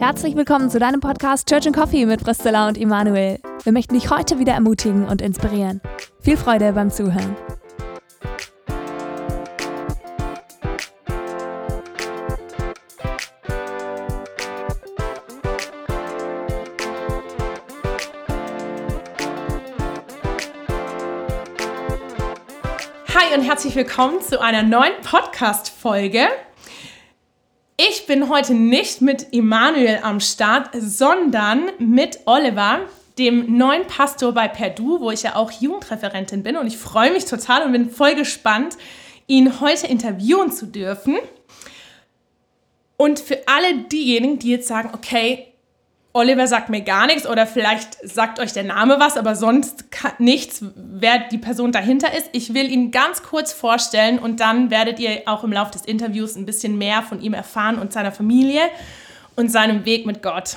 Herzlich willkommen zu deinem Podcast Church and Coffee mit Priscilla und Immanuel. Wir möchten dich heute wieder ermutigen und inspirieren. Viel Freude beim Zuhören. Hi und herzlich willkommen zu einer neuen Podcast-Folge. Ich bin heute nicht mit Emanuel am Start, sondern mit Oliver, dem neuen Pastor bei Perdu, wo ich ja auch Jugendreferentin bin. Und ich freue mich total und bin voll gespannt, ihn heute interviewen zu dürfen. Und für alle diejenigen, die jetzt sagen, okay, Oliver sagt mir gar nichts oder vielleicht sagt euch der Name was, aber sonst nichts, wer die Person dahinter ist. Ich will ihn ganz kurz vorstellen und dann werdet ihr auch im Laufe des Interviews ein bisschen mehr von ihm erfahren und seiner Familie und seinem Weg mit Gott.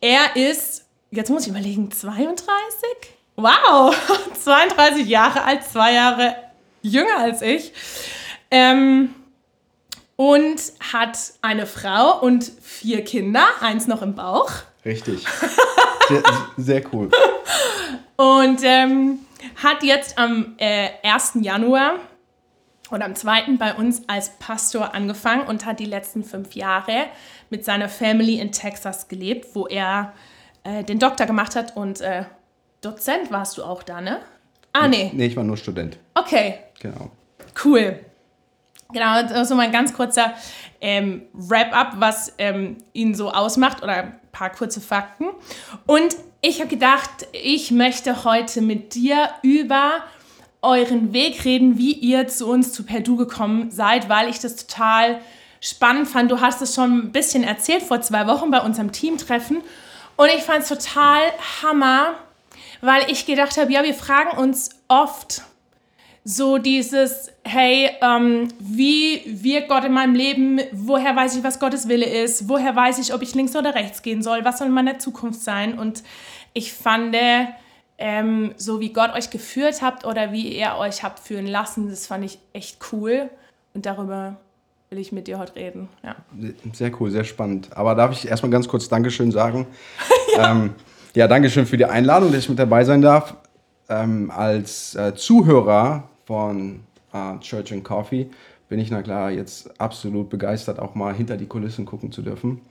Er ist, jetzt muss ich überlegen, 32? Wow, 32 Jahre alt, zwei Jahre jünger als ich. Ähm, und hat eine Frau und vier Kinder, eins noch im Bauch. Richtig. Sehr, sehr cool. Und ähm, hat jetzt am äh, 1. Januar oder am 2. bei uns als Pastor angefangen und hat die letzten fünf Jahre mit seiner Family in Texas gelebt, wo er äh, den Doktor gemacht hat und äh, Dozent warst du auch da, ne? Ah, nee. Nee, ich war nur Student. Okay. Genau. Cool. Genau, so also ein ganz kurzer ähm, Wrap-up, was ähm, ihn so ausmacht oder ein paar kurze Fakten. Und ich habe gedacht, ich möchte heute mit dir über euren Weg reden, wie ihr zu uns zu Perdu gekommen seid, weil ich das total spannend fand. Du hast es schon ein bisschen erzählt vor zwei Wochen bei unserem Teamtreffen. Und ich fand es total hammer, weil ich gedacht habe, ja, wir fragen uns oft, so dieses, hey, ähm, wie wirkt Gott in meinem Leben? Woher weiß ich, was Gottes Wille ist? Woher weiß ich, ob ich links oder rechts gehen soll? Was soll in meiner Zukunft sein? Und ich fand, ähm, so wie Gott euch geführt habt oder wie ihr euch habt führen lassen, das fand ich echt cool. Und darüber will ich mit dir heute reden. Ja. Sehr cool, sehr spannend. Aber darf ich erstmal ganz kurz Dankeschön sagen? ja. Ähm, ja, Dankeschön für die Einladung, dass ich mit dabei sein darf. Ähm, als äh, Zuhörer von äh, Church and Coffee bin ich na klar jetzt absolut begeistert, auch mal hinter die Kulissen gucken zu dürfen.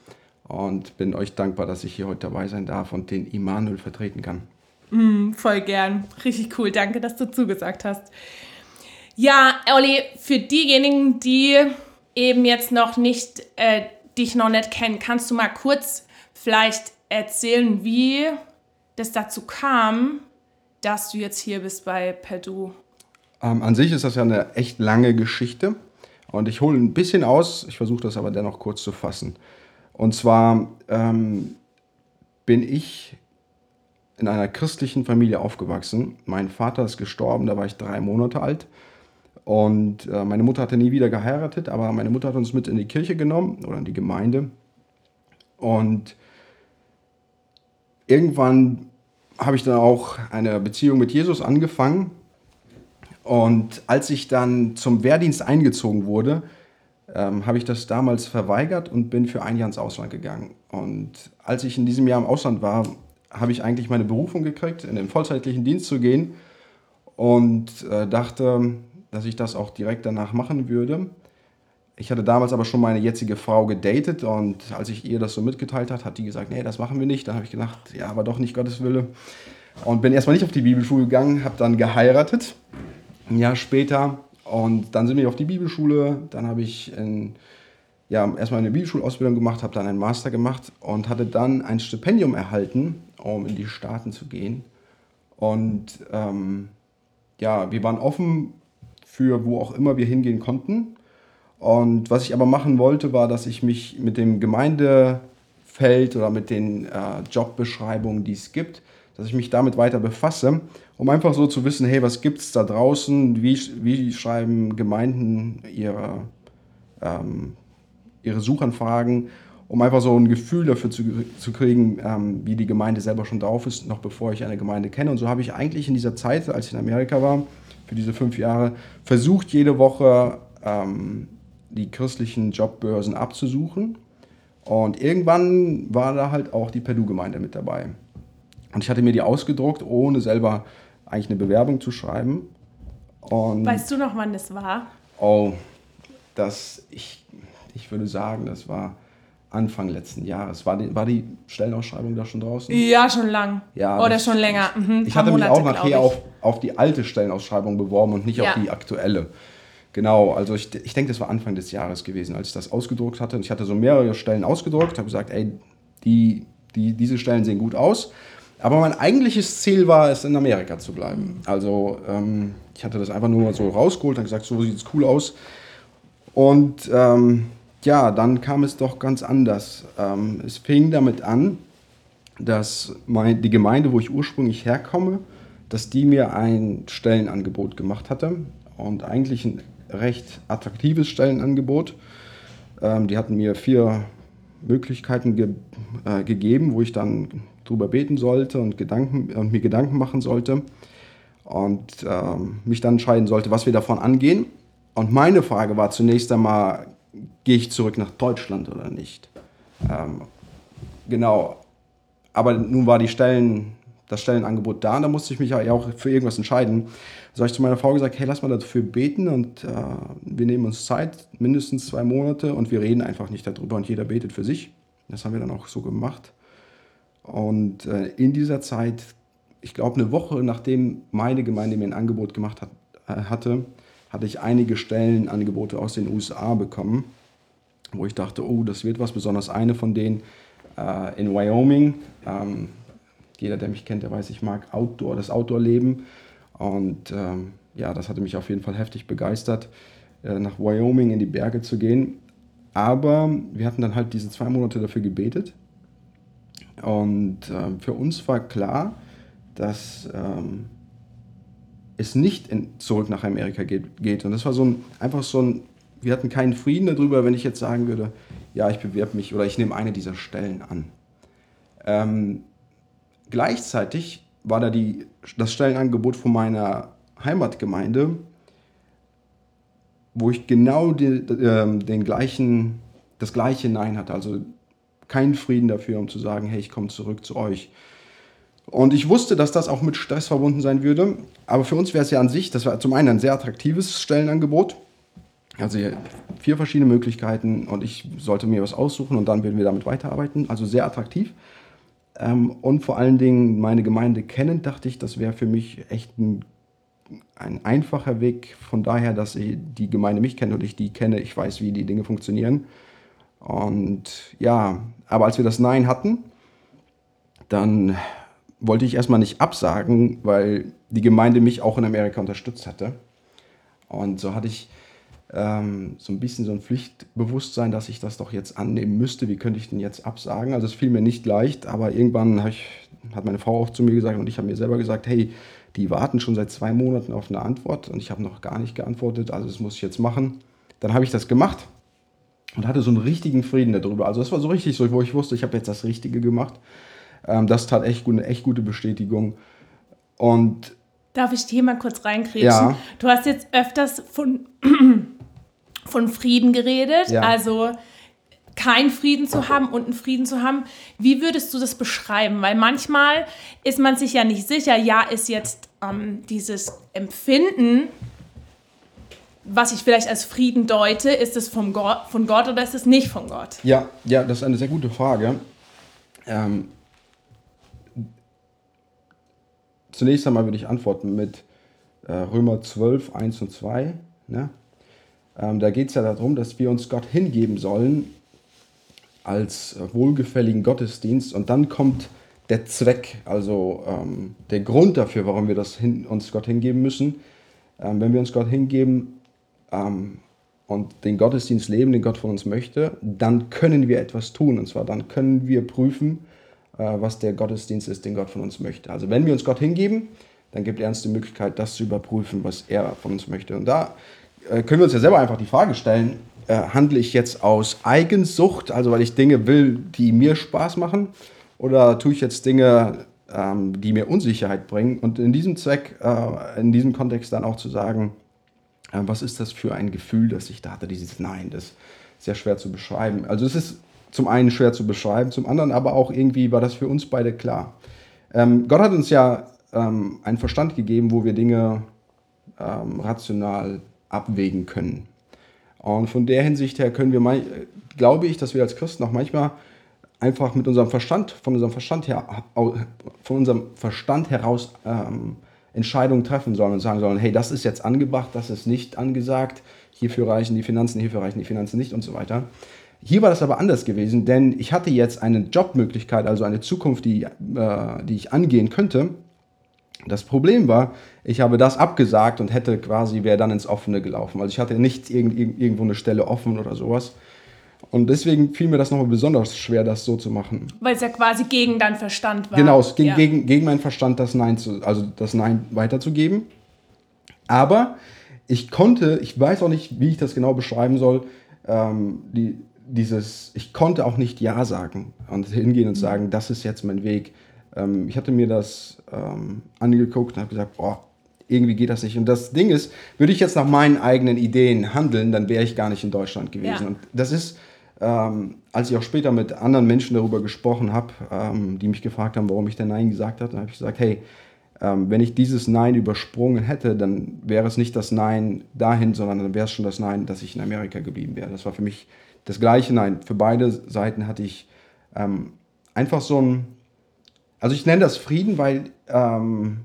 Und bin euch dankbar, dass ich hier heute dabei sein darf und den Immanuel vertreten kann. Mm, voll gern. Richtig cool. Danke, dass du zugesagt hast. Ja, Olli, für diejenigen, die eben jetzt noch nicht, äh, dich noch nicht kennen, kannst du mal kurz vielleicht erzählen, wie das dazu kam, dass du jetzt hier bist bei Perdu? Ähm, an sich ist das ja eine echt lange Geschichte und ich hole ein bisschen aus, ich versuche das aber dennoch kurz zu fassen. Und zwar ähm, bin ich in einer christlichen Familie aufgewachsen. Mein Vater ist gestorben, da war ich drei Monate alt. Und äh, meine Mutter hatte nie wieder geheiratet, aber meine Mutter hat uns mit in die Kirche genommen oder in die Gemeinde. Und irgendwann habe ich dann auch eine Beziehung mit Jesus angefangen und als ich dann zum Wehrdienst eingezogen wurde, ähm, habe ich das damals verweigert und bin für ein Jahr ins Ausland gegangen. Und als ich in diesem Jahr im Ausland war, habe ich eigentlich meine Berufung gekriegt, in den vollzeitlichen Dienst zu gehen und äh, dachte, dass ich das auch direkt danach machen würde. Ich hatte damals aber schon meine jetzige Frau gedatet und als ich ihr das so mitgeteilt hat, hat die gesagt, nee, das machen wir nicht. Dann habe ich gedacht, ja, aber doch nicht Gottes Wille. Und bin erstmal nicht auf die Bibelschule gegangen, habe dann geheiratet ein Jahr später. Und dann sind wir auf die Bibelschule. Dann habe ich in, ja, erstmal eine Bibelschulausbildung gemacht, habe dann einen Master gemacht und hatte dann ein Stipendium erhalten, um in die Staaten zu gehen. Und ähm, ja, wir waren offen für wo auch immer wir hingehen konnten. Und was ich aber machen wollte, war, dass ich mich mit dem Gemeindefeld oder mit den äh, Jobbeschreibungen, die es gibt, dass ich mich damit weiter befasse, um einfach so zu wissen, hey, was gibt es da draußen, wie, wie schreiben Gemeinden ihre, ähm, ihre Suchanfragen, um einfach so ein Gefühl dafür zu, zu kriegen, ähm, wie die Gemeinde selber schon drauf ist, noch bevor ich eine Gemeinde kenne. Und so habe ich eigentlich in dieser Zeit, als ich in Amerika war, für diese fünf Jahre, versucht, jede Woche ähm, die christlichen Jobbörsen abzusuchen Und irgendwann war da halt auch die Perdu-Gemeinde mit dabei. Und ich hatte mir die ausgedruckt, ohne selber eigentlich eine Bewerbung zu schreiben. Und weißt du noch, wann das war? Oh, das, ich, ich würde sagen, das war Anfang letzten Jahres. War die, war die Stellenausschreibung da schon draußen? Ja, schon lang. Ja, Oder schon länger. Mhm, ich hatte Monate, mich auch nachher auf, auf die alte Stellenausschreibung beworben und nicht ja. auf die aktuelle. Genau, also ich, ich denke, das war Anfang des Jahres gewesen, als ich das ausgedruckt hatte. Und ich hatte so mehrere Stellen ausgedruckt, habe gesagt, ey, die, die, diese Stellen sehen gut aus. Aber mein eigentliches Ziel war es, in Amerika zu bleiben. Also ähm, ich hatte das einfach nur so rausgeholt und gesagt, so sieht es cool aus. Und ähm, ja, dann kam es doch ganz anders. Ähm, es fing damit an, dass mein, die Gemeinde, wo ich ursprünglich herkomme, dass die mir ein Stellenangebot gemacht hatte. Und eigentlich ein recht attraktives Stellenangebot. Ähm, die hatten mir vier Möglichkeiten ge äh, gegeben, wo ich dann drüber beten sollte und, Gedanken, und mir Gedanken machen sollte und ähm, mich dann entscheiden sollte, was wir davon angehen. Und meine Frage war zunächst einmal, gehe ich zurück nach Deutschland oder nicht? Ähm, genau. Aber nun war die Stellen, das Stellenangebot da und da musste ich mich ja auch für irgendwas entscheiden. So habe ich zu meiner Frau gesagt, hey, lass mal dafür beten und äh, wir nehmen uns Zeit, mindestens zwei Monate und wir reden einfach nicht darüber und jeder betet für sich. Das haben wir dann auch so gemacht. Und äh, in dieser Zeit, ich glaube eine Woche nachdem meine Gemeinde mir ein Angebot gemacht hat, äh, hatte, hatte ich einige Stellenangebote aus den USA bekommen, wo ich dachte, oh, das wird was, besonders eine von denen äh, in Wyoming. Ähm, jeder, der mich kennt, der weiß, ich mag Outdoor, das Outdoor-Leben. Und ähm, ja, das hatte mich auf jeden Fall heftig begeistert, äh, nach Wyoming in die Berge zu gehen. Aber wir hatten dann halt diese zwei Monate dafür gebetet. Und äh, für uns war klar, dass ähm, es nicht in, zurück nach Amerika geht, geht. Und das war so ein, einfach so ein, wir hatten keinen Frieden darüber, wenn ich jetzt sagen würde, ja, ich bewerbe mich oder ich nehme eine dieser Stellen an. Ähm, gleichzeitig war da die, das Stellenangebot von meiner Heimatgemeinde, wo ich genau die, äh, den gleichen, das gleiche Nein hatte. Also keinen Frieden dafür, um zu sagen, hey, ich komme zurück zu euch. Und ich wusste, dass das auch mit Stress verbunden sein würde. Aber für uns wäre es ja an sich, das war zum einen ein sehr attraktives Stellenangebot. Also vier verschiedene Möglichkeiten und ich sollte mir was aussuchen und dann würden wir damit weiterarbeiten. Also sehr attraktiv. Ähm, und vor allen Dingen meine Gemeinde kennen, dachte ich, das wäre für mich echt ein, ein einfacher Weg. Von daher, dass die Gemeinde mich kennt und ich die kenne, ich weiß, wie die Dinge funktionieren. Und ja, aber als wir das Nein hatten, dann wollte ich erstmal nicht absagen, weil die Gemeinde mich auch in Amerika unterstützt hatte. Und so hatte ich ähm, so ein bisschen so ein Pflichtbewusstsein, dass ich das doch jetzt annehmen müsste. Wie könnte ich denn jetzt absagen? Also es fiel mir nicht leicht, aber irgendwann ich, hat meine Frau auch zu mir gesagt und ich habe mir selber gesagt, hey, die warten schon seit zwei Monaten auf eine Antwort und ich habe noch gar nicht geantwortet, also das muss ich jetzt machen. Dann habe ich das gemacht und hatte so einen richtigen Frieden darüber. Also das war so richtig so, wo ich wusste, ich habe jetzt das Richtige gemacht. Ähm, das tat echt gut, eine echt gute Bestätigung. Und Darf ich hier mal kurz reinkriegen? Ja. Du hast jetzt öfters von von Frieden geredet, ja. also keinen Frieden zu haben und einen Frieden zu haben. Wie würdest du das beschreiben? Weil manchmal ist man sich ja nicht sicher, ja, ist jetzt ähm, dieses Empfinden, was ich vielleicht als Frieden deute, ist es vom Gott, von Gott oder ist es nicht von Gott? Ja, ja, das ist eine sehr gute Frage. Ähm, zunächst einmal würde ich antworten mit äh, Römer 12, 1 und 2. Ne? Ähm, da geht es ja darum, dass wir uns Gott hingeben sollen als wohlgefälligen Gottesdienst und dann kommt der Zweck, also ähm, der Grund dafür, warum wir das hin, uns Gott hingeben müssen. Ähm, wenn wir uns Gott hingeben ähm, und den Gottesdienst leben, den Gott von uns möchte, dann können wir etwas tun. Und zwar dann können wir prüfen, äh, was der Gottesdienst ist, den Gott von uns möchte. Also wenn wir uns Gott hingeben, dann gibt er uns die Möglichkeit, das zu überprüfen, was er von uns möchte. Und da äh, können wir uns ja selber einfach die Frage stellen, äh, handle ich jetzt aus Eigensucht, also weil ich Dinge will, die mir Spaß machen, oder tue ich jetzt Dinge, ähm, die mir Unsicherheit bringen? Und in diesem Zweck, äh, in diesem Kontext dann auch zu sagen, äh, was ist das für ein Gefühl, das ich da hatte, dieses Nein, das ist sehr schwer zu beschreiben. Also es ist zum einen schwer zu beschreiben, zum anderen aber auch irgendwie war das für uns beide klar. Ähm, Gott hat uns ja ähm, einen Verstand gegeben, wo wir Dinge ähm, rational abwägen können. Und von der Hinsicht her können wir, glaube ich, dass wir als Christen auch manchmal einfach mit unserem Verstand, von unserem Verstand her, von unserem Verstand heraus ähm, Entscheidungen treffen sollen und sagen sollen, hey, das ist jetzt angebracht, das ist nicht angesagt, hierfür reichen die Finanzen, hierfür reichen die Finanzen nicht und so weiter. Hier war das aber anders gewesen, denn ich hatte jetzt eine Jobmöglichkeit, also eine Zukunft, die, äh, die ich angehen könnte. Das Problem war, ich habe das abgesagt und hätte quasi, wäre dann ins Offene gelaufen. Also ich hatte nicht irgend, irgendwo eine Stelle offen oder sowas. Und deswegen fiel mir das nochmal besonders schwer, das so zu machen. Weil es ja quasi gegen deinen Verstand war. Genau, es ging ja. gegen, gegen meinen Verstand, das Nein, zu, also das Nein weiterzugeben. Aber ich konnte, ich weiß auch nicht, wie ich das genau beschreiben soll, ähm, die, dieses, ich konnte auch nicht Ja sagen und hingehen und sagen, das ist jetzt mein Weg. Ähm, ich hatte mir das ähm, angeguckt und habe gesagt, boah, irgendwie geht das nicht. Und das Ding ist, würde ich jetzt nach meinen eigenen Ideen handeln, dann wäre ich gar nicht in Deutschland gewesen. Ja. Und das ist, ähm, als ich auch später mit anderen Menschen darüber gesprochen habe, ähm, die mich gefragt haben, warum ich denn Nein gesagt habe, dann habe ich gesagt, hey, ähm, wenn ich dieses Nein übersprungen hätte, dann wäre es nicht das Nein dahin, sondern dann wäre es schon das Nein, dass ich in Amerika geblieben wäre. Das war für mich das gleiche Nein. Für beide Seiten hatte ich ähm, einfach so ein, also ich nenne das Frieden, weil ähm,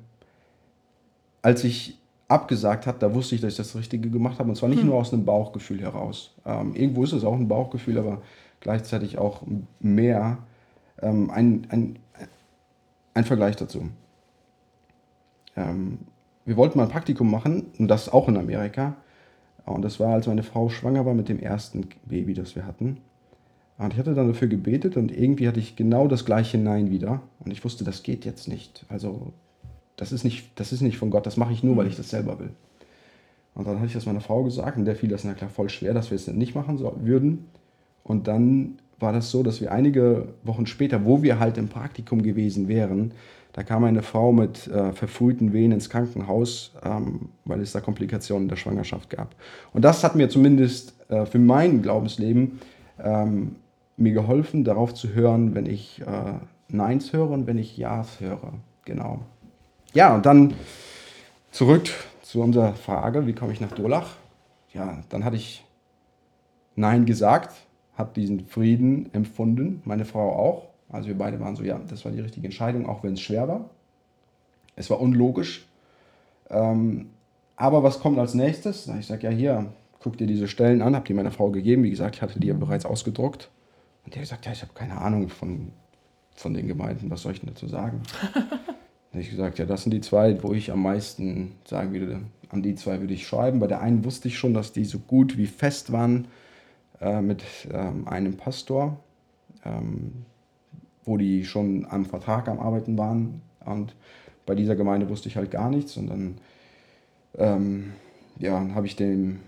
als ich abgesagt habe, da wusste ich, dass ich das Richtige gemacht habe. Und zwar nicht hm. nur aus einem Bauchgefühl heraus. Ähm, irgendwo ist es auch ein Bauchgefühl, aber gleichzeitig auch mehr ähm, ein, ein, ein Vergleich dazu. Ähm, wir wollten mal ein Praktikum machen, und das auch in Amerika. Und das war, als meine Frau schwanger war mit dem ersten Baby, das wir hatten. Und ich hatte dann dafür gebetet und irgendwie hatte ich genau das gleiche Nein wieder. Und ich wusste, das geht jetzt nicht. Also, das ist nicht, das ist nicht von Gott, das mache ich nur, weil ich das selber will. Und dann hatte ich das meiner Frau gesagt und der fiel das na klar voll schwer, dass wir es nicht machen so, würden. Und dann war das so, dass wir einige Wochen später, wo wir halt im Praktikum gewesen wären, da kam eine Frau mit äh, verfrühten Wehen ins Krankenhaus, ähm, weil es da Komplikationen in der Schwangerschaft gab. Und das hat mir zumindest äh, für mein Glaubensleben ähm, mir geholfen, darauf zu hören, wenn ich äh, Neins höre und wenn ich Ja's höre. Genau. Ja, und dann zurück zu unserer Frage, wie komme ich nach Durlach? Ja, dann hatte ich Nein gesagt, habe diesen Frieden empfunden, meine Frau auch. Also wir beide waren so, ja, das war die richtige Entscheidung, auch wenn es schwer war. Es war unlogisch. Ähm, aber was kommt als nächstes? Ich sage, ja, hier, guck dir diese Stellen an, habe die meiner Frau gegeben. Wie gesagt, ich hatte die ja bereits ausgedruckt. Und der hat gesagt, ja, ich habe keine Ahnung von, von den Gemeinden, was soll ich denn dazu sagen? dann habe ich gesagt, ja, das sind die zwei, wo ich am meisten sagen würde, an die zwei würde ich schreiben. Bei der einen wusste ich schon, dass die so gut wie fest waren äh, mit ähm, einem Pastor. Ähm, wo die schon am Vertrag am Arbeiten waren. Und bei dieser Gemeinde wusste ich halt gar nichts. Und dann ähm, ja, habe ich dem,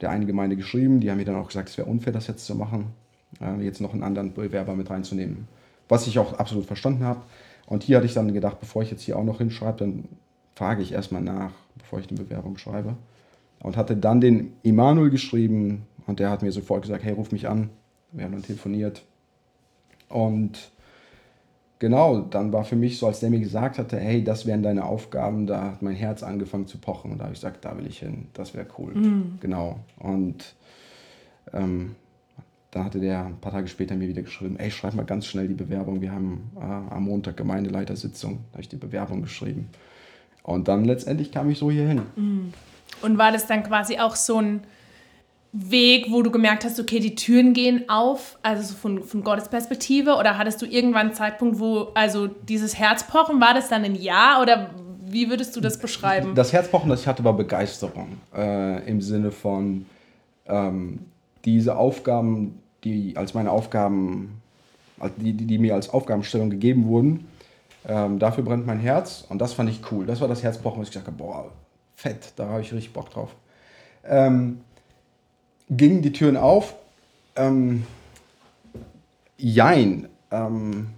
der einen Gemeinde geschrieben. Die haben mir dann auch gesagt, es wäre unfair, das jetzt zu machen, jetzt noch einen anderen Bewerber mit reinzunehmen. Was ich auch absolut verstanden habe. Und hier hatte ich dann gedacht, bevor ich jetzt hier auch noch hinschreibe, dann frage ich erstmal nach, bevor ich eine Bewerbung schreibe. Und hatte dann den Emanuel geschrieben und der hat mir sofort gesagt, hey, ruf mich an. Wir haben dann telefoniert. Und genau, dann war für mich so, als der mir gesagt hatte, hey, das wären deine Aufgaben, da hat mein Herz angefangen zu pochen und da habe ich gesagt, da will ich hin, das wäre cool. Mhm. Genau. Und ähm, dann hatte der ein paar Tage später mir wieder geschrieben, ey, schreib mal ganz schnell die Bewerbung, wir haben äh, am Montag Gemeindeleitersitzung, da habe ich die Bewerbung geschrieben. Und dann letztendlich kam ich so hier hin. Mhm. Und war das dann quasi auch so ein Weg, wo du gemerkt hast, okay, die Türen gehen auf, also so von, von Gottes Perspektive? Oder hattest du irgendwann einen Zeitpunkt, wo, also dieses Herzpochen, war das dann ein Ja oder wie würdest du das beschreiben? Das Herzpochen, das ich hatte, war Begeisterung äh, im Sinne von ähm, diese Aufgaben, die als meine Aufgaben, die, die, die mir als Aufgabenstellung gegeben wurden, ähm, dafür brennt mein Herz und das fand ich cool. Das war das Herzpochen, wo ich gesagt habe, boah, fett, da habe ich richtig Bock drauf. Ähm, gingen die Türen auf. Ähm, jein. Ähm,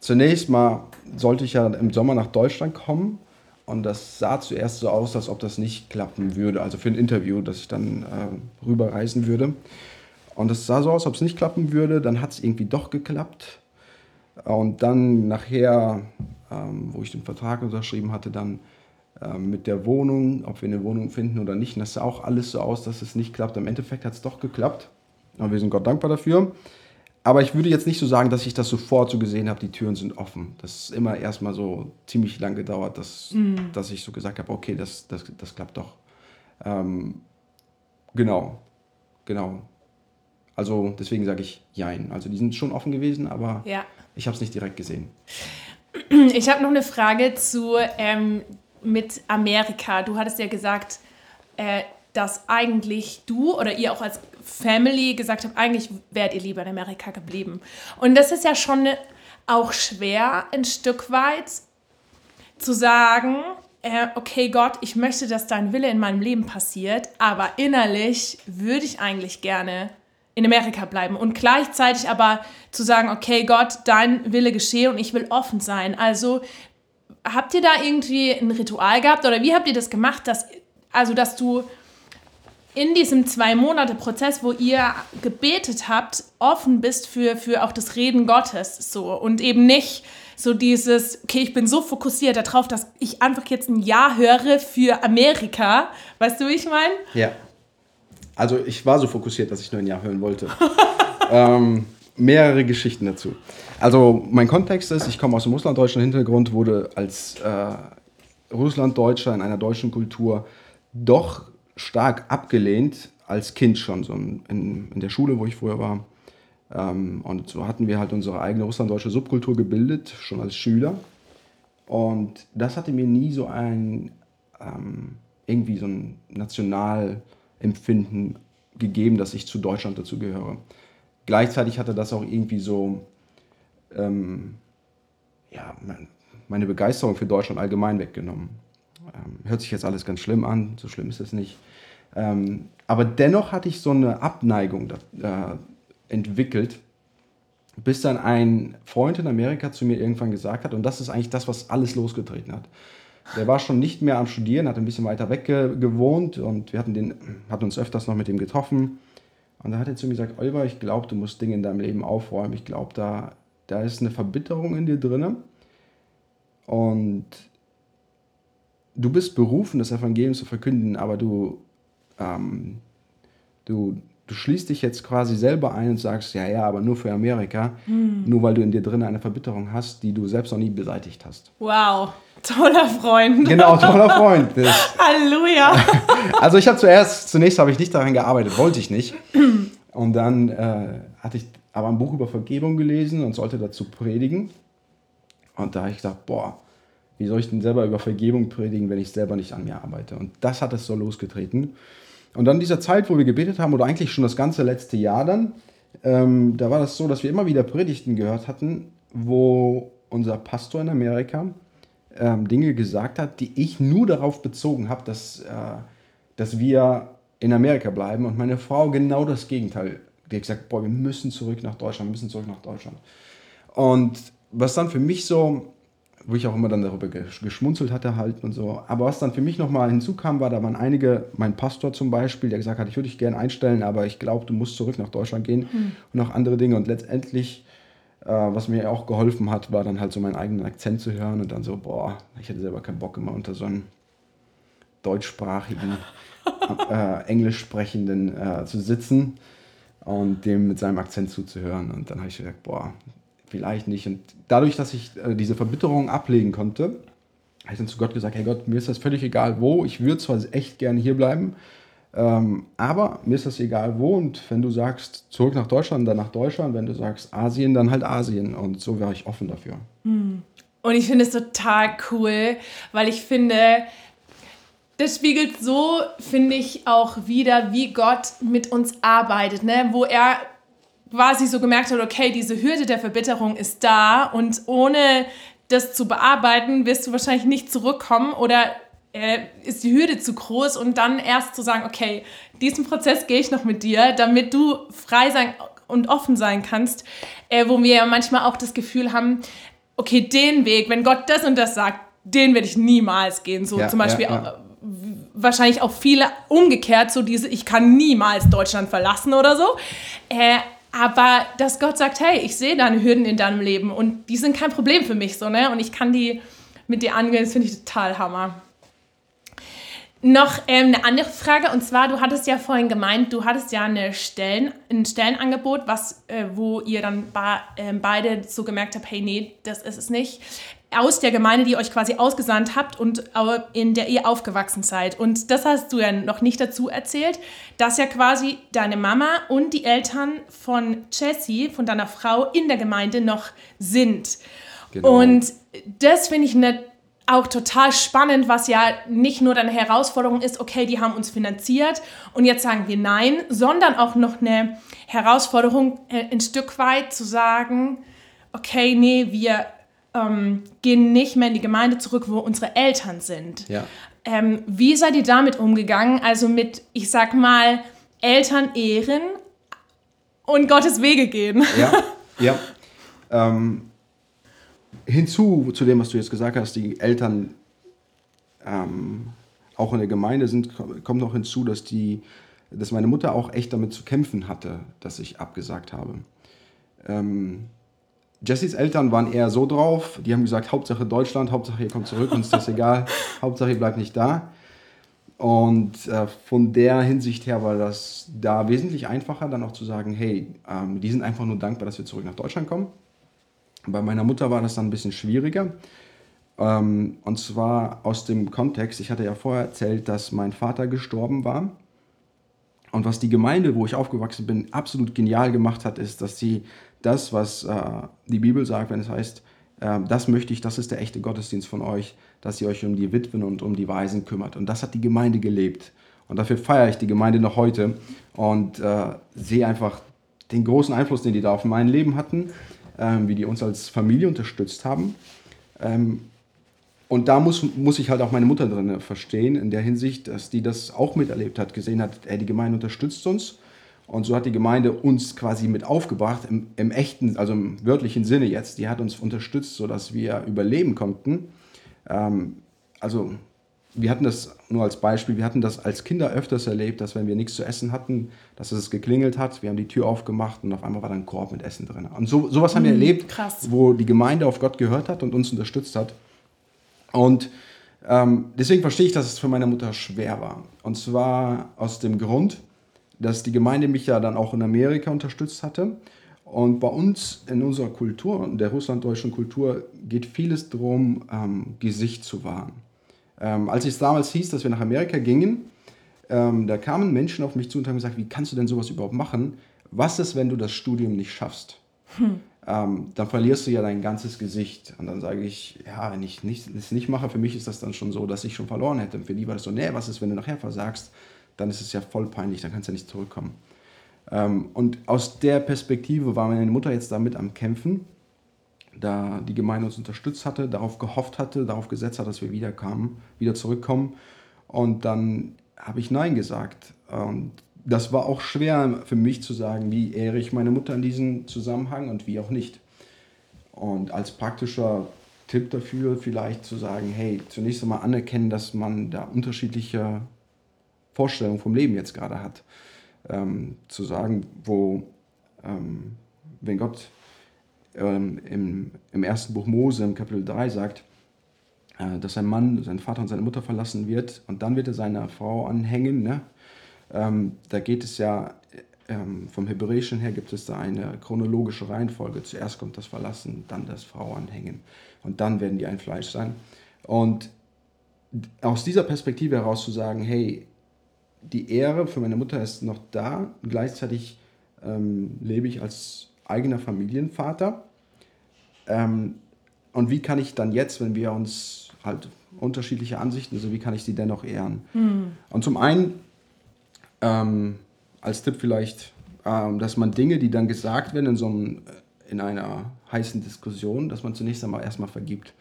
zunächst mal sollte ich ja im Sommer nach Deutschland kommen. Und das sah zuerst so aus, als ob das nicht klappen würde. Also für ein Interview, dass ich dann äh, rüberreisen würde. Und es sah so aus, ob es nicht klappen würde. Dann hat es irgendwie doch geklappt. Und dann nachher, ähm, wo ich den Vertrag unterschrieben hatte, dann ähm, mit der Wohnung, ob wir eine Wohnung finden oder nicht. Und das sah auch alles so aus, dass es nicht klappt. Im Endeffekt hat es doch geklappt. Und wir sind Gott dankbar dafür. Aber ich würde jetzt nicht so sagen, dass ich das sofort so gesehen habe, die Türen sind offen. Das ist immer erstmal so ziemlich lang gedauert, dass, mm. dass ich so gesagt habe, okay, das, das, das klappt doch. Ähm, genau, genau. Also deswegen sage ich Jein. Also die sind schon offen gewesen, aber ja. ich habe es nicht direkt gesehen. Ich habe noch eine Frage zu ähm, mit Amerika. Du hattest ja gesagt, äh, dass eigentlich du oder ihr auch als Family gesagt habt, eigentlich wärt ihr lieber in Amerika geblieben. Und das ist ja schon auch schwer, ein Stück weit zu sagen, äh, okay Gott, ich möchte, dass dein Wille in meinem Leben passiert, aber innerlich würde ich eigentlich gerne in Amerika bleiben und gleichzeitig aber zu sagen, okay Gott, dein Wille geschehe und ich will offen sein. Also habt ihr da irgendwie ein Ritual gehabt oder wie habt ihr das gemacht, dass also dass du in diesem zwei Monate Prozess, wo ihr gebetet habt, offen bist für, für auch das Reden Gottes so und eben nicht so dieses, okay, ich bin so fokussiert darauf, dass ich einfach jetzt ein Ja höre für Amerika. Weißt du, wie ich meine? Ja. Also ich war so fokussiert, dass ich nur ein Ja hören wollte. ähm, mehrere Geschichten dazu. Also mein Kontext ist, ich komme aus einem russlanddeutschen Hintergrund, wurde als äh, Russlanddeutscher in einer deutschen Kultur doch stark abgelehnt, als Kind schon, so in, in der Schule, wo ich früher war. Ähm, und so hatten wir halt unsere eigene russlanddeutsche Subkultur gebildet, schon als Schüler. Und das hatte mir nie so ein, ähm, irgendwie so ein Nationalempfinden gegeben, dass ich zu Deutschland dazu gehöre. Gleichzeitig hatte das auch irgendwie so, ähm, ja, meine Begeisterung für Deutschland allgemein weggenommen. Ähm, hört sich jetzt alles ganz schlimm an, so schlimm ist es nicht. Ähm, aber dennoch hatte ich so eine Abneigung da, äh, entwickelt, bis dann ein Freund in Amerika zu mir irgendwann gesagt hat, und das ist eigentlich das, was alles losgetreten hat. Der war schon nicht mehr am Studieren, hat ein bisschen weiter weg gewohnt und wir hatten, den, hatten uns öfters noch mit ihm getroffen. Und da hat er zu mir gesagt, Oliver, ich glaube, du musst Dinge in deinem Leben aufräumen. Ich glaube, da, da ist eine Verbitterung in dir drin. Und du bist berufen, das Evangelium zu verkünden, aber du, ähm, du, du schließt dich jetzt quasi selber ein und sagst, ja, ja, aber nur für Amerika, mhm. nur weil du in dir drin eine Verbitterung hast, die du selbst noch nie beseitigt hast. Wow, toller Freund. Genau, toller Freund. Halleluja. also ich habe zuerst, zunächst habe ich nicht daran gearbeitet, wollte ich nicht. Und dann äh, hatte ich aber ein Buch über Vergebung gelesen und sollte dazu predigen. Und da habe ich gedacht, boah, wie soll ich denn selber über Vergebung predigen, wenn ich selber nicht an mir arbeite? Und das hat es so losgetreten. Und dann dieser Zeit, wo wir gebetet haben, oder eigentlich schon das ganze letzte Jahr dann, ähm, da war das so, dass wir immer wieder Predigten gehört hatten, wo unser Pastor in Amerika ähm, Dinge gesagt hat, die ich nur darauf bezogen habe, dass, äh, dass wir in Amerika bleiben. Und meine Frau genau das Gegenteil. Die hat gesagt, boah, wir müssen zurück nach Deutschland, wir müssen zurück nach Deutschland. Und was dann für mich so wo ich auch immer dann darüber geschmunzelt hatte halt und so. Aber was dann für mich nochmal hinzukam, war, da waren einige, mein Pastor zum Beispiel, der gesagt hat, ich würde dich gerne einstellen, aber ich glaube, du musst zurück nach Deutschland gehen mhm. und auch andere Dinge. Und letztendlich, äh, was mir auch geholfen hat, war dann halt so meinen eigenen Akzent zu hören und dann so, boah, ich hätte selber keinen Bock immer unter so einem deutschsprachigen, äh, englisch sprechenden äh, zu sitzen und dem mit seinem Akzent zuzuhören. Und dann habe ich gesagt, boah, vielleicht nicht. Und dadurch, dass ich äh, diese Verbitterung ablegen konnte, habe ich dann zu Gott gesagt, hey Gott, mir ist das völlig egal wo, ich würde zwar echt gerne hier bleiben, ähm, aber mir ist das egal wo und wenn du sagst, zurück nach Deutschland, dann nach Deutschland, wenn du sagst Asien, dann halt Asien und so wäre ich offen dafür. Hm. Und ich finde es total cool, weil ich finde, das spiegelt so, finde ich, auch wieder, wie Gott mit uns arbeitet, ne? wo er quasi so gemerkt hat, okay, diese Hürde der Verbitterung ist da und ohne das zu bearbeiten, wirst du wahrscheinlich nicht zurückkommen oder äh, ist die Hürde zu groß und dann erst zu sagen, okay, diesen Prozess gehe ich noch mit dir, damit du frei sein und offen sein kannst, äh, wo wir ja manchmal auch das Gefühl haben, okay, den Weg, wenn Gott das und das sagt, den werde ich niemals gehen. So ja, zum Beispiel, ja, ja. wahrscheinlich auch viele umgekehrt, so diese, ich kann niemals Deutschland verlassen oder so. Äh, aber dass Gott sagt, hey, ich sehe deine Hürden in deinem Leben und die sind kein Problem für mich, so, ne? Und ich kann die mit dir angehen, das finde ich total Hammer. Noch ähm, eine andere Frage, und zwar, du hattest ja vorhin gemeint, du hattest ja eine Stellen, ein Stellenangebot, was, äh, wo ihr dann äh, beide so gemerkt habt, hey, nee, das ist es nicht aus der Gemeinde, die ihr euch quasi ausgesandt habt und in der ihr aufgewachsen seid. Und das hast du ja noch nicht dazu erzählt, dass ja quasi deine Mama und die Eltern von Jessie, von deiner Frau, in der Gemeinde noch sind. Genau. Und das finde ich ne, auch total spannend, was ja nicht nur deine Herausforderung ist, okay, die haben uns finanziert und jetzt sagen wir nein, sondern auch noch eine Herausforderung, äh, ein Stück weit zu sagen, okay, nee, wir ähm, gehen nicht mehr in die Gemeinde zurück, wo unsere Eltern sind. Ja. Ähm, wie seid ihr damit umgegangen? Also mit, ich sag mal, Eltern ehren und Gottes Wege gehen. Ja, ja. Ähm, hinzu zu dem, was du jetzt gesagt hast, die Eltern ähm, auch in der Gemeinde sind, kommt noch hinzu, dass, die, dass meine Mutter auch echt damit zu kämpfen hatte, dass ich abgesagt habe. Ähm, Jessys Eltern waren eher so drauf, die haben gesagt, Hauptsache Deutschland, Hauptsache ihr kommt zurück, uns ist das egal, Hauptsache ihr bleibt nicht da. Und äh, von der Hinsicht her war das da wesentlich einfacher, dann auch zu sagen, hey, ähm, die sind einfach nur dankbar, dass wir zurück nach Deutschland kommen. Bei meiner Mutter war das dann ein bisschen schwieriger. Ähm, und zwar aus dem Kontext, ich hatte ja vorher erzählt, dass mein Vater gestorben war. Und was die Gemeinde, wo ich aufgewachsen bin, absolut genial gemacht hat, ist, dass sie das, was äh, die Bibel sagt, wenn es heißt, äh, das möchte ich, das ist der echte Gottesdienst von euch, dass ihr euch um die Witwen und um die Waisen kümmert. Und das hat die Gemeinde gelebt. Und dafür feiere ich die Gemeinde noch heute und äh, sehe einfach den großen Einfluss, den die da auf mein Leben hatten, ähm, wie die uns als Familie unterstützt haben. Ähm, und da muss, muss ich halt auch meine Mutter drin verstehen, in der Hinsicht, dass die das auch miterlebt hat, gesehen hat, ey, die Gemeinde unterstützt uns und so hat die Gemeinde uns quasi mit aufgebracht, im, im, echten, also im wörtlichen Sinne jetzt. Die hat uns unterstützt, sodass wir überleben konnten. Ähm, also wir hatten das nur als Beispiel, wir hatten das als Kinder öfters erlebt, dass wenn wir nichts zu essen hatten, dass es geklingelt hat, wir haben die Tür aufgemacht und auf einmal war da ein Korb mit Essen drin. Und so, sowas haben wir mhm, erlebt, krass. wo die Gemeinde auf Gott gehört hat und uns unterstützt hat. Und ähm, deswegen verstehe ich, dass es für meine Mutter schwer war. Und zwar aus dem Grund, dass die Gemeinde mich ja dann auch in Amerika unterstützt hatte. Und bei uns in unserer Kultur, der russlanddeutschen Kultur, geht vieles darum, ähm, Gesicht zu wahren. Ähm, als es damals hieß, dass wir nach Amerika gingen, ähm, da kamen Menschen auf mich zu und haben gesagt, wie kannst du denn sowas überhaupt machen? Was ist, wenn du das Studium nicht schaffst? Hm. Ähm, dann verlierst du ja dein ganzes Gesicht. Und dann sage ich, ja, wenn ich es nicht, nicht mache, für mich ist das dann schon so, dass ich schon verloren hätte. Und für die war das so, nee, was ist, wenn du nachher versagst? Dann ist es ja voll peinlich, dann kannst du ja nicht zurückkommen. Ähm, und aus der Perspektive war meine Mutter jetzt damit am Kämpfen, da die Gemeinde uns unterstützt hatte, darauf gehofft hatte, darauf gesetzt hat, dass wir wieder kamen, wieder zurückkommen. Und dann habe ich Nein gesagt. Und das war auch schwer für mich zu sagen, wie ehre ich meine Mutter in diesem Zusammenhang und wie auch nicht. Und als praktischer Tipp dafür vielleicht zu sagen, hey, zunächst einmal anerkennen, dass man da unterschiedliche Vorstellung vom Leben jetzt gerade hat. Ähm, zu sagen, wo, ähm, wenn Gott ähm, im, im ersten Buch Mose, im Kapitel 3 sagt, äh, dass ein Mann seinen Vater und seine Mutter verlassen wird und dann wird er seiner Frau anhängen. Ne? Ähm, da geht es ja, ähm, vom Hebräischen her gibt es da eine chronologische Reihenfolge. Zuerst kommt das Verlassen, dann das Frau anhängen und dann werden die ein Fleisch sein. Und aus dieser Perspektive heraus zu sagen, hey, die Ehre für meine Mutter ist noch da. Gleichzeitig ähm, lebe ich als eigener Familienvater. Ähm, und wie kann ich dann jetzt, wenn wir uns halt unterschiedliche Ansichten, also wie kann ich sie dennoch ehren? Mhm. Und zum einen, ähm, als Tipp vielleicht, ähm, dass man Dinge, die dann gesagt werden in so einem, äh, in einer heißen Diskussion, dass man zunächst einmal erstmal vergibt.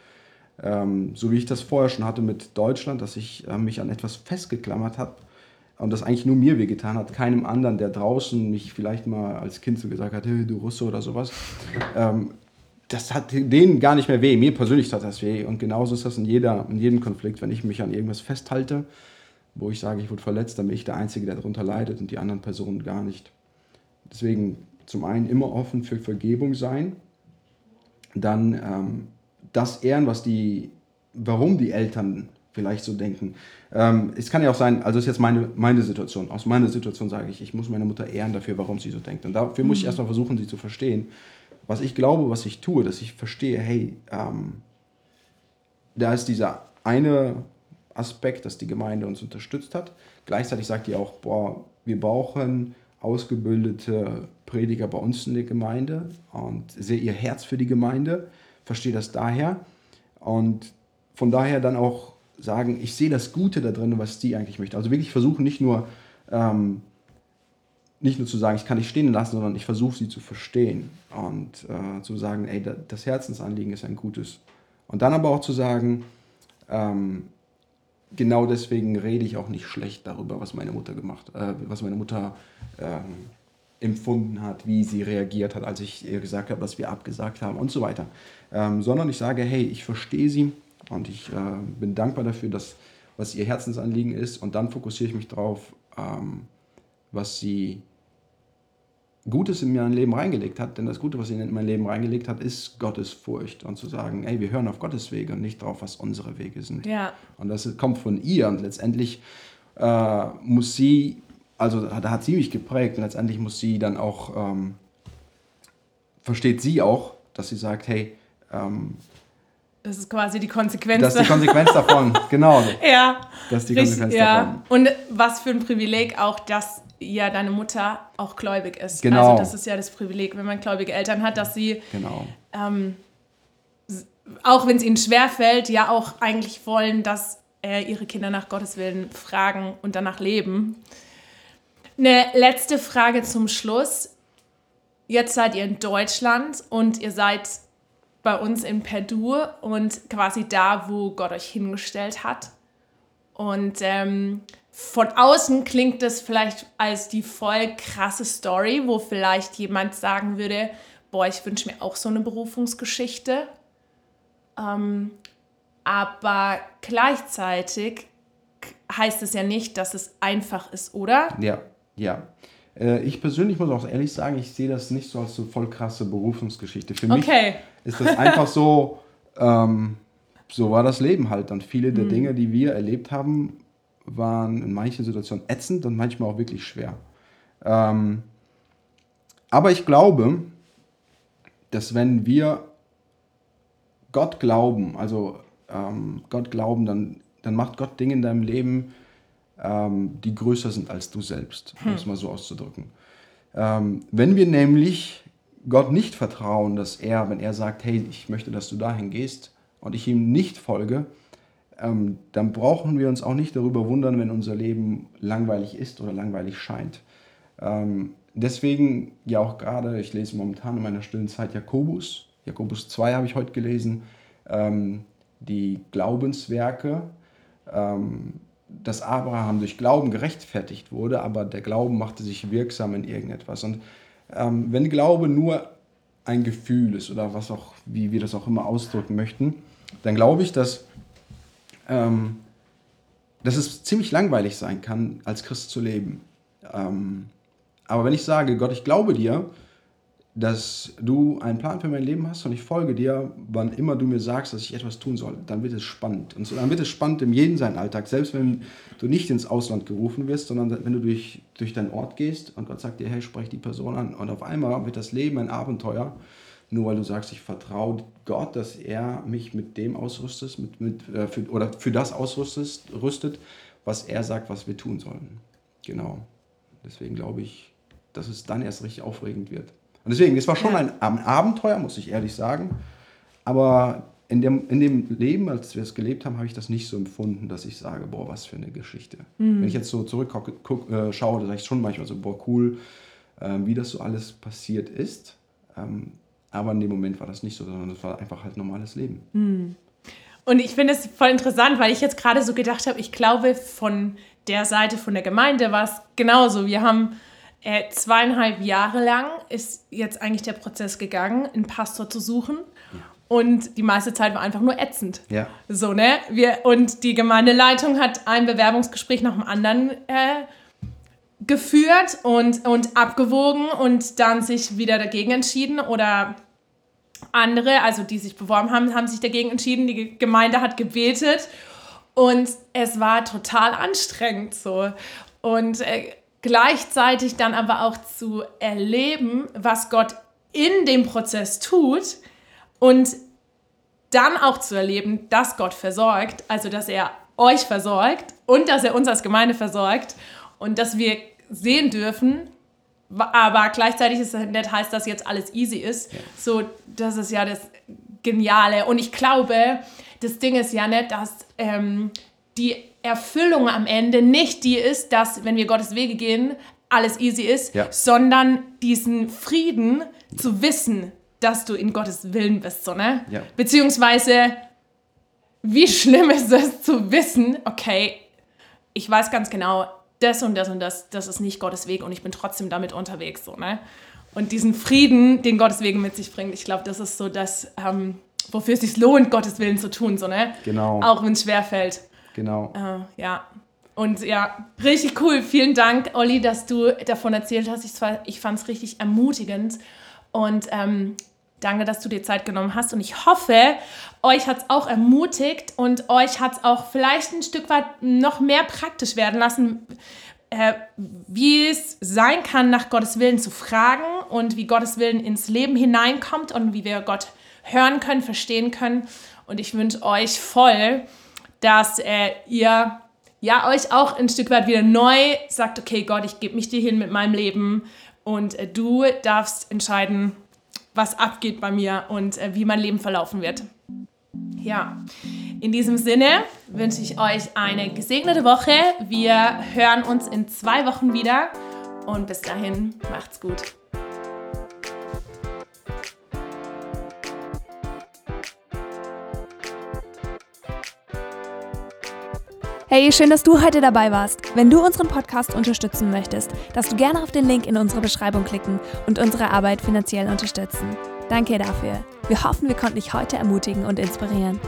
Ähm, so wie ich das vorher schon hatte mit Deutschland, dass ich äh, mich an etwas festgeklammert habe, und das eigentlich nur mir wehgetan hat, keinem anderen, der draußen mich vielleicht mal als Kind so gesagt hat, hey, du Russe oder sowas. Ähm, das hat denen gar nicht mehr weh. Mir persönlich tat das weh. Und genauso ist das in, jeder, in jedem Konflikt. Wenn ich mich an irgendwas festhalte, wo ich sage, ich wurde verletzt, dann bin ich der Einzige, der darunter leidet und die anderen Personen gar nicht. Deswegen zum einen immer offen für Vergebung sein, dann ähm, das ehren, was die, warum die Eltern vielleicht so denken. Ähm, es kann ja auch sein, also ist jetzt meine, meine Situation. Aus meiner Situation sage ich, ich muss meine Mutter ehren dafür, warum sie so denkt. Und dafür muss ich mhm. erstmal versuchen, sie zu verstehen. Was ich glaube, was ich tue, dass ich verstehe, hey, ähm, da ist dieser eine Aspekt, dass die Gemeinde uns unterstützt hat. Gleichzeitig sagt die auch, boah, wir brauchen ausgebildete Prediger bei uns in der Gemeinde und sehe ihr Herz für die Gemeinde, verstehe das daher und von daher dann auch sagen, ich sehe das Gute da drin, was sie eigentlich möchte. Also wirklich versuchen, nicht nur, ähm, nicht nur zu sagen, ich kann dich stehen lassen, sondern ich versuche sie zu verstehen und äh, zu sagen, ey, das Herzensanliegen ist ein gutes. Und dann aber auch zu sagen, ähm, genau deswegen rede ich auch nicht schlecht darüber, was meine Mutter gemacht, äh, was meine Mutter ähm, empfunden hat, wie sie reagiert hat, als ich ihr gesagt habe, dass wir abgesagt haben und so weiter. Ähm, sondern ich sage, hey, ich verstehe sie, und ich äh, bin dankbar dafür, dass, was ihr Herzensanliegen ist. Und dann fokussiere ich mich darauf, ähm, was sie Gutes in mein Leben reingelegt hat. Denn das Gute, was sie in mein Leben reingelegt hat, ist Gottes Furcht. Und zu sagen, ey, wir hören auf Gottes Wege und nicht darauf, was unsere Wege sind. Ja. Und das kommt von ihr. Und letztendlich äh, muss sie, also da hat sie mich geprägt. Und letztendlich muss sie dann auch, ähm, versteht sie auch, dass sie sagt, hey, ähm, das ist quasi die Konsequenz. Das ist die Konsequenz davon, genau. Ja. Das ist die Konsequenz Richtig, ja. davon. Und was für ein Privileg auch, dass ja deine Mutter auch gläubig ist. Genau. Also das ist ja das Privileg, wenn man gläubige Eltern hat, dass sie, genau. ähm, auch wenn es ihnen schwerfällt, ja auch eigentlich wollen, dass äh, ihre Kinder nach Gottes Willen fragen und danach leben. Eine letzte Frage zum Schluss. Jetzt seid ihr in Deutschland und ihr seid bei uns in Peru und quasi da, wo Gott euch hingestellt hat. Und ähm, von außen klingt das vielleicht als die voll krasse Story, wo vielleicht jemand sagen würde, boah, ich wünsche mir auch so eine Berufungsgeschichte. Ähm, aber gleichzeitig heißt es ja nicht, dass es einfach ist, oder? Ja, ja. Äh, ich persönlich muss auch ehrlich sagen, ich sehe das nicht so als so voll krasse Berufungsgeschichte. Für mich okay. Ist das einfach so, ähm, so war das Leben halt. Und viele der mhm. Dinge, die wir erlebt haben, waren in manchen Situationen ätzend und manchmal auch wirklich schwer. Ähm, aber ich glaube, dass wenn wir Gott glauben, also ähm, Gott glauben, dann, dann macht Gott Dinge in deinem Leben, ähm, die größer sind als du selbst, um hm. es mal so auszudrücken. Ähm, wenn wir nämlich Gott nicht vertrauen, dass er, wenn er sagt, hey, ich möchte, dass du dahin gehst und ich ihm nicht folge, ähm, dann brauchen wir uns auch nicht darüber wundern, wenn unser Leben langweilig ist oder langweilig scheint. Ähm, deswegen ja auch gerade, ich lese momentan in meiner stillen Zeit Jakobus, Jakobus 2 habe ich heute gelesen, ähm, die Glaubenswerke, ähm, dass Abraham durch Glauben gerechtfertigt wurde, aber der Glauben machte sich wirksam in irgendetwas. Und ähm, wenn Glaube nur ein Gefühl ist oder was auch, wie wir das auch immer ausdrücken möchten, dann glaube ich, dass, ähm, dass es ziemlich langweilig sein kann, als Christ zu leben. Ähm, aber wenn ich sage, Gott, ich glaube dir, dass du einen Plan für mein Leben hast und ich folge dir, wann immer du mir sagst, dass ich etwas tun soll, dann wird es spannend. Und dann wird es spannend in jedem seinen Alltag, selbst wenn du nicht ins Ausland gerufen wirst, sondern wenn du durch, durch deinen Ort gehst und Gott sagt dir, hey, sprech die Person an. Und auf einmal wird das Leben ein Abenteuer, nur weil du sagst, ich vertraue Gott, dass er mich mit dem ausrüstet, mit, mit, äh, für, oder für das ausrüstet, rüstet, was er sagt, was wir tun sollen. Genau. Deswegen glaube ich, dass es dann erst richtig aufregend wird. Und deswegen, es war schon ein, ein Abenteuer, muss ich ehrlich sagen. Aber in dem, in dem Leben, als wir es gelebt haben, habe ich das nicht so empfunden, dass ich sage, boah, was für eine Geschichte. Mhm. Wenn ich jetzt so zurückschaue, äh, schaue, sage ich schon manchmal so, boah, cool, äh, wie das so alles passiert ist. Ähm, aber in dem Moment war das nicht so, sondern es war einfach halt normales Leben. Mhm. Und ich finde es voll interessant, weil ich jetzt gerade so gedacht habe, ich glaube, von der Seite von der Gemeinde war es genauso. Wir haben äh, zweieinhalb Jahre lang ist jetzt eigentlich der Prozess gegangen, einen Pastor zu suchen. und die meiste Zeit war einfach nur ätzend. Ja. So, ne? Wir, und die Gemeindeleitung hat ein Bewerbungsgespräch nach dem anderen äh, geführt und, und abgewogen und dann sich wieder dagegen entschieden oder andere, also die sich beworben haben, haben sich dagegen entschieden. Die Gemeinde hat gebetet und es war total anstrengend so. Und äh, gleichzeitig dann aber auch zu erleben, was Gott in dem Prozess tut und dann auch zu erleben, dass Gott versorgt, also dass er euch versorgt und dass er uns als Gemeinde versorgt und dass wir sehen dürfen, aber gleichzeitig ist es nicht heißt, dass jetzt alles easy ist. Ja. So, das ist ja das Geniale. Und ich glaube, das Ding ist ja nicht, dass ähm, die Erfüllung am Ende nicht die ist, dass, wenn wir Gottes Wege gehen, alles easy ist, ja. sondern diesen Frieden zu wissen, dass du in Gottes Willen bist, so, ne? Ja. Beziehungsweise, wie schlimm ist es zu wissen, okay, ich weiß ganz genau, das und das und das, das ist nicht Gottes Weg und ich bin trotzdem damit unterwegs, so, ne? Und diesen Frieden, den Gottes Wege mit sich bringt, ich glaube, das ist so das, ähm, wofür es sich lohnt, Gottes Willen zu tun, so, ne? Genau. Auch wenn es schwerfällt. Genau. Äh, ja. Und ja, richtig cool. Vielen Dank, Olli, dass du davon erzählt hast. Ich, ich fand es richtig ermutigend. Und ähm, danke, dass du dir Zeit genommen hast. Und ich hoffe, euch hat es auch ermutigt und euch hat es auch vielleicht ein Stück weit noch mehr praktisch werden lassen, äh, wie es sein kann, nach Gottes Willen zu fragen und wie Gottes Willen ins Leben hineinkommt und wie wir Gott hören können, verstehen können. Und ich wünsche euch voll, dass äh, ihr ja euch auch ein Stück weit wieder neu sagt, okay Gott, ich gebe mich dir hin mit meinem Leben und äh, du darfst entscheiden, was abgeht bei mir und äh, wie mein Leben verlaufen wird. Ja, in diesem Sinne wünsche ich euch eine gesegnete Woche. Wir hören uns in zwei Wochen wieder und bis dahin macht's gut. Hey, schön, dass du heute dabei warst. Wenn du unseren Podcast unterstützen möchtest, darfst du gerne auf den Link in unserer Beschreibung klicken und unsere Arbeit finanziell unterstützen. Danke dafür. Wir hoffen, wir konnten dich heute ermutigen und inspirieren.